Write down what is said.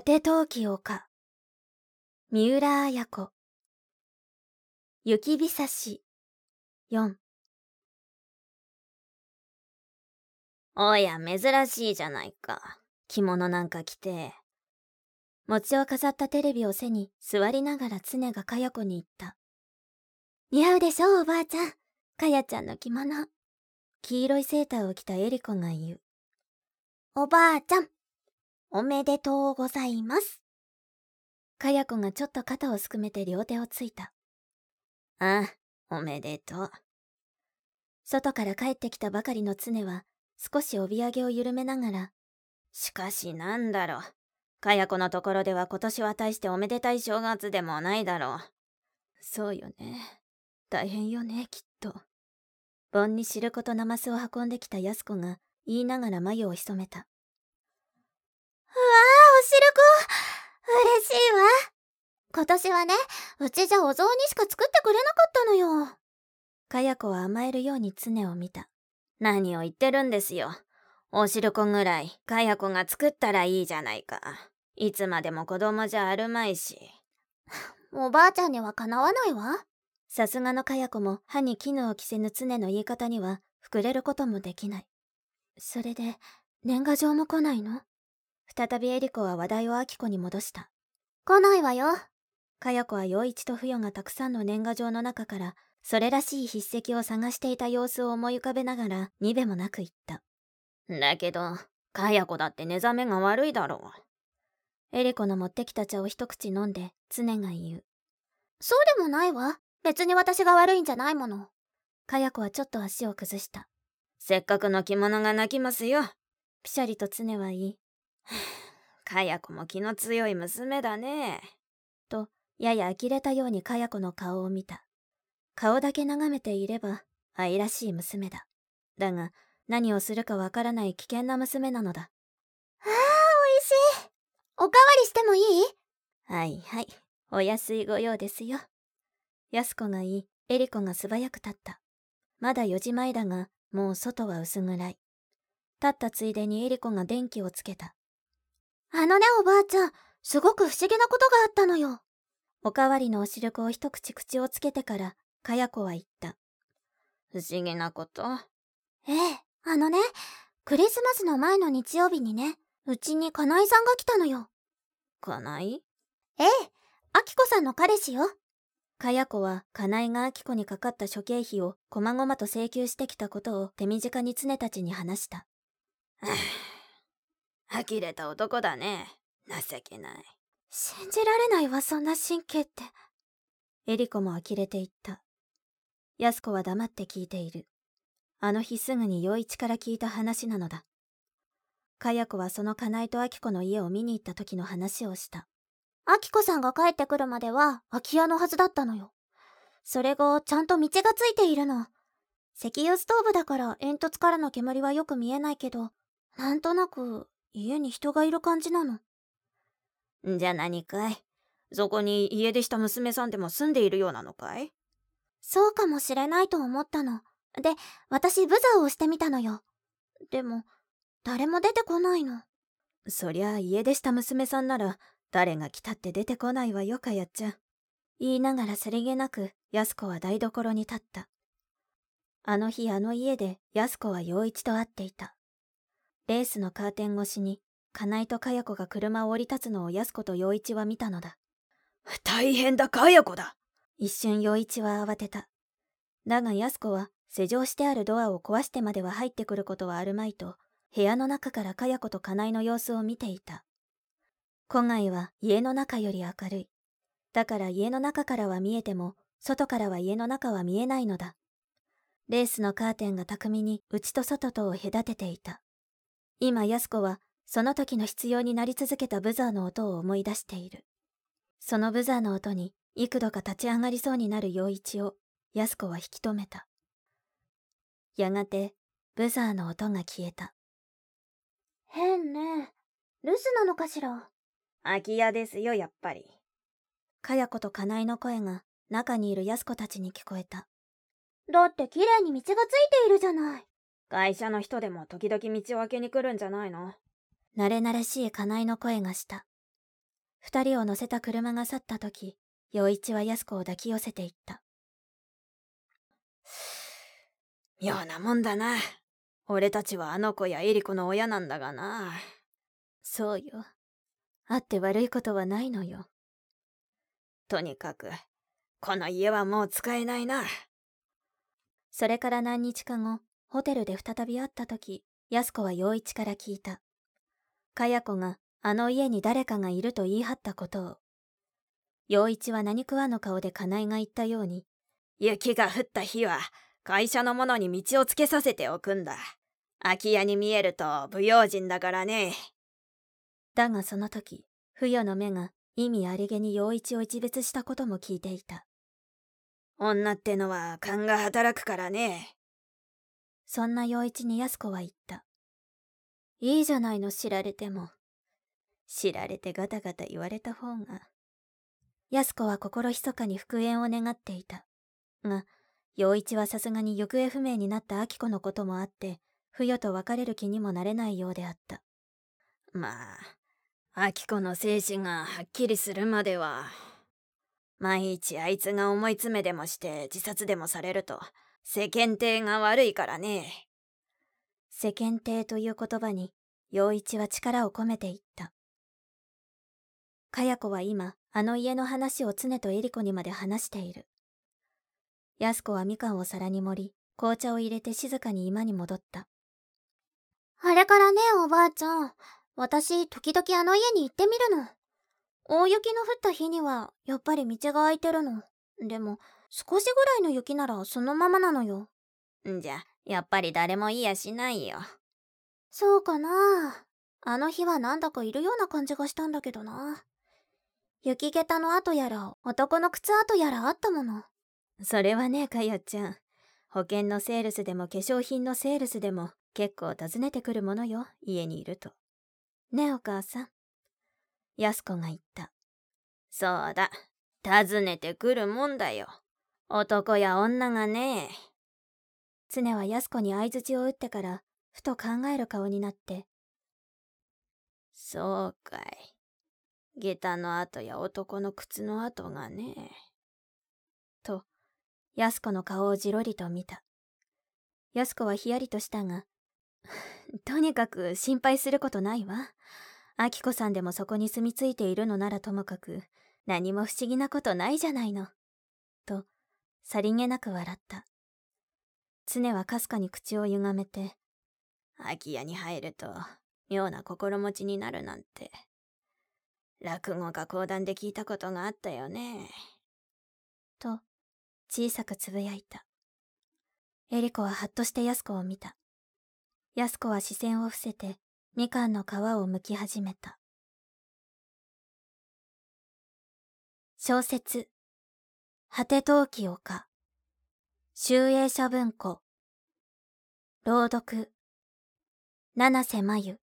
果て陶器丘三浦綾子。雪びさし。4おや珍しいじゃないか。着物なんか着て。餅を飾ったテレビを背に座りながら常がかや子に言った。似合うでしょおばあちゃん。かやちゃんの着物。黄色いセーターを着たエリコが言う。おばあちゃんおめでとうございます。かや子がちょっと肩をすくめて両手をついた。ああ、おめでとう。外から帰ってきたばかりの常は少し帯揚げを緩めながら、しかしなんだろう。かや子のところでは今年は大しておめでたい正月でもないだろう。そうよね。大変よね、きっと。盆に汁粉とナマスを運んできた安子が言いながら眉を潜めた。うわあ、おしるこ嬉しいわ。今年はね、うちじゃお雑煮しか作ってくれなかったのよ。かや子は甘えるように常を見た。何を言ってるんですよ。おしるこぐらい、かや子が作ったらいいじゃないか。いつまでも子供じゃあるまいし。おばあちゃんにはかなわないわ。さすがのかや子も歯に絹を着せぬ常の言い方には膨れることもできない。それで、年賀状も来ないの？再びエリコは話題をアキコに戻した。来ないわよ。かや子は陽一とフヨがたくさんの年賀状の中からそれらしい筆跡を探していた様子を思い浮かべながらにべもなく言った。だけど、かや子だって寝覚めが悪いだろう。エリコの持ってきた茶を一口飲んで常が言う。そうでもないわ。別に私が悪いんじゃないもの。かや子はちょっと足を崩した。せっかくの着物が泣きますよ。ピシャリと常は言い、かや子も気の強い娘だね。と、やや呆れたようにかや子の顔を見た。顔だけ眺めていれば、愛らしい娘だ。だが、何をするかわからない危険な娘なのだ。ああ、美味しい。おかわりしてもいい？はいはい。お安いご用ですよ。安子が言い、エリコが素早く立った。まだ4時前だが、もう外は薄暗い。立ったついでにエリコが電気をつけた。あのねおばあちゃん、すごく不思議なことがあったのよ。おかわりのおしるこを一口口をつけてから、かや子は言った。不思議なことええ、あのね、クリスマスの前の日曜日にね、うちに金井さんが来たのよ。金井ええ、あきこさんの彼氏よ。かや子は、金井があきこにかかった諸経費をこまごまと請求してきたことを手短に常たちに話した。呆れた男だね。情けない。信じられないわ、そんな神経って。エリコも呆れていった。安子は黙って聞いている。あの日すぐに陽一から聞いた話なのだ。かや子はその金井と明子の家を見に行った時の話をした。明子さんが帰ってくるまでは空き家のはずだったのよ。それ後、ちゃんと道がついているの。石油ストーブだから煙突からの煙はよく見えないけど、なんとなく家に人がいる感じなの。じゃ何かい？そこに家出した娘さんでも住んでいるようなのかい？そうかもしれないと思ったの。で、私ブザーをしてみたのよ。でも、誰も出てこないの。そりゃ家出した娘さんなら、誰が来たって出てこないわよ、かやっちゃん。言いながらさりげなく、安子は台所に立った。あの日あの家で安子は陽一と会っていた。レースのカーテン越しに、金井とかや子が車を降り立つのを安子と陽一は見たのだ。大変だ、かや子だ一瞬陽一は慌てた。だが安子は、施錠してあるドアを壊してまでは入ってくることはあるまいと、部屋の中からかや子と金井の様子を見ていた。戸外は家の中より明るい。だから家の中からは見えても、外からは家の中は見えないのだ。レースのカーテンが巧みに内と外とを隔てていた。今安子はその時の必要になり続けたブザーの音を思い出している。そのブザーの音に幾度か立ち上がりそうになる陽一を安子は引き止めた。やがてブザーの音が消えた。変ね。留守なのかしら？空き家ですよ、やっぱり。かや子と金井の声が中にいる安子たちに聞こえた。だって綺麗に道がついているじゃない。会社の人でも時々道を開けに来るんじゃないの？慣れ慣れしい金井の声がした。二人を乗せた車が去った時、陽一は安子を抱き寄せていった。妙なもんだな。俺たちはあの子やエリコの親なんだがな。そうよ。あって悪いことはないのよ。とにかく、この家はもう使えないな。それから何日か後、ホテルで再び会った時、安子は陽一から聞いた。かや子があの家に誰かがいると言い張ったことを。陽一は何食わぬ顔で金井が言ったように、雪が降った日は、会社の者に道をつけさせておくんだ。空き家に見えると不用心だからね。だがその時、不与の目が意味ありげに陽一を一別したことも聞いていた。女ってのは勘が働くからね。そんな陽一に安子は言った。いいじゃないの知られても。知られてガタガタ言われた方が。安子は心密かに復縁を願っていた。が、陽一はさすがに行方不明になった明子のこともあって、不与と別れる気にもなれないようであった。まあ、明子の精神がはっきりするまでは、毎日あいつが思い詰めでもして自殺でもされると世間体が悪いからね。世間体という言葉に陽一は力を込めていった。かや子は今、あの家の話を常とエリコにまで話している。安子はみかんを皿に盛り、紅茶を入れて静かに居間に戻った。あれからね、おばあちゃん。私、時々あの家に行ってみるの。大雪の降った日には、やっぱり道が空いてるの。でも、少しぐらいの雪ならそのままなのよ。んじゃ、やっぱり誰もいやしないよ。そうかなあの日はなんだかいるような感じがしたんだけどな。雪下駄の跡やら、男の靴跡やらあったもの。それはね、かやちゃん。保険のセールスでも化粧品のセールスでも結構訪ねてくるものよ、家にいると。ねお母さん。安子が言った。そうだ。訪ねてくるもんだよ。男や女がね。常は安子に相づちを打ってから、ふと考える顔になって。そうかい。下駄の跡や男の靴の跡がね。と、安子の顔をじろりと見た。安子はひやりとしたが、とにかく心配することないわ。アキコさんでもそこに住み着いているのならともかく、何も不思議なことないじゃないの。と、さりげなく笑った。常はかすかに口を歪めて、空き家に入ると、妙な心持ちになるなんて。落語か講談で聞いたことがあったよね。と、小さくつぶやいた。エリコははっとして安子を見た。安子は視線を伏せて、みかんの皮を剥き始めた。小説、果て陶器丘、集英社文庫、朗読、七瀬真由。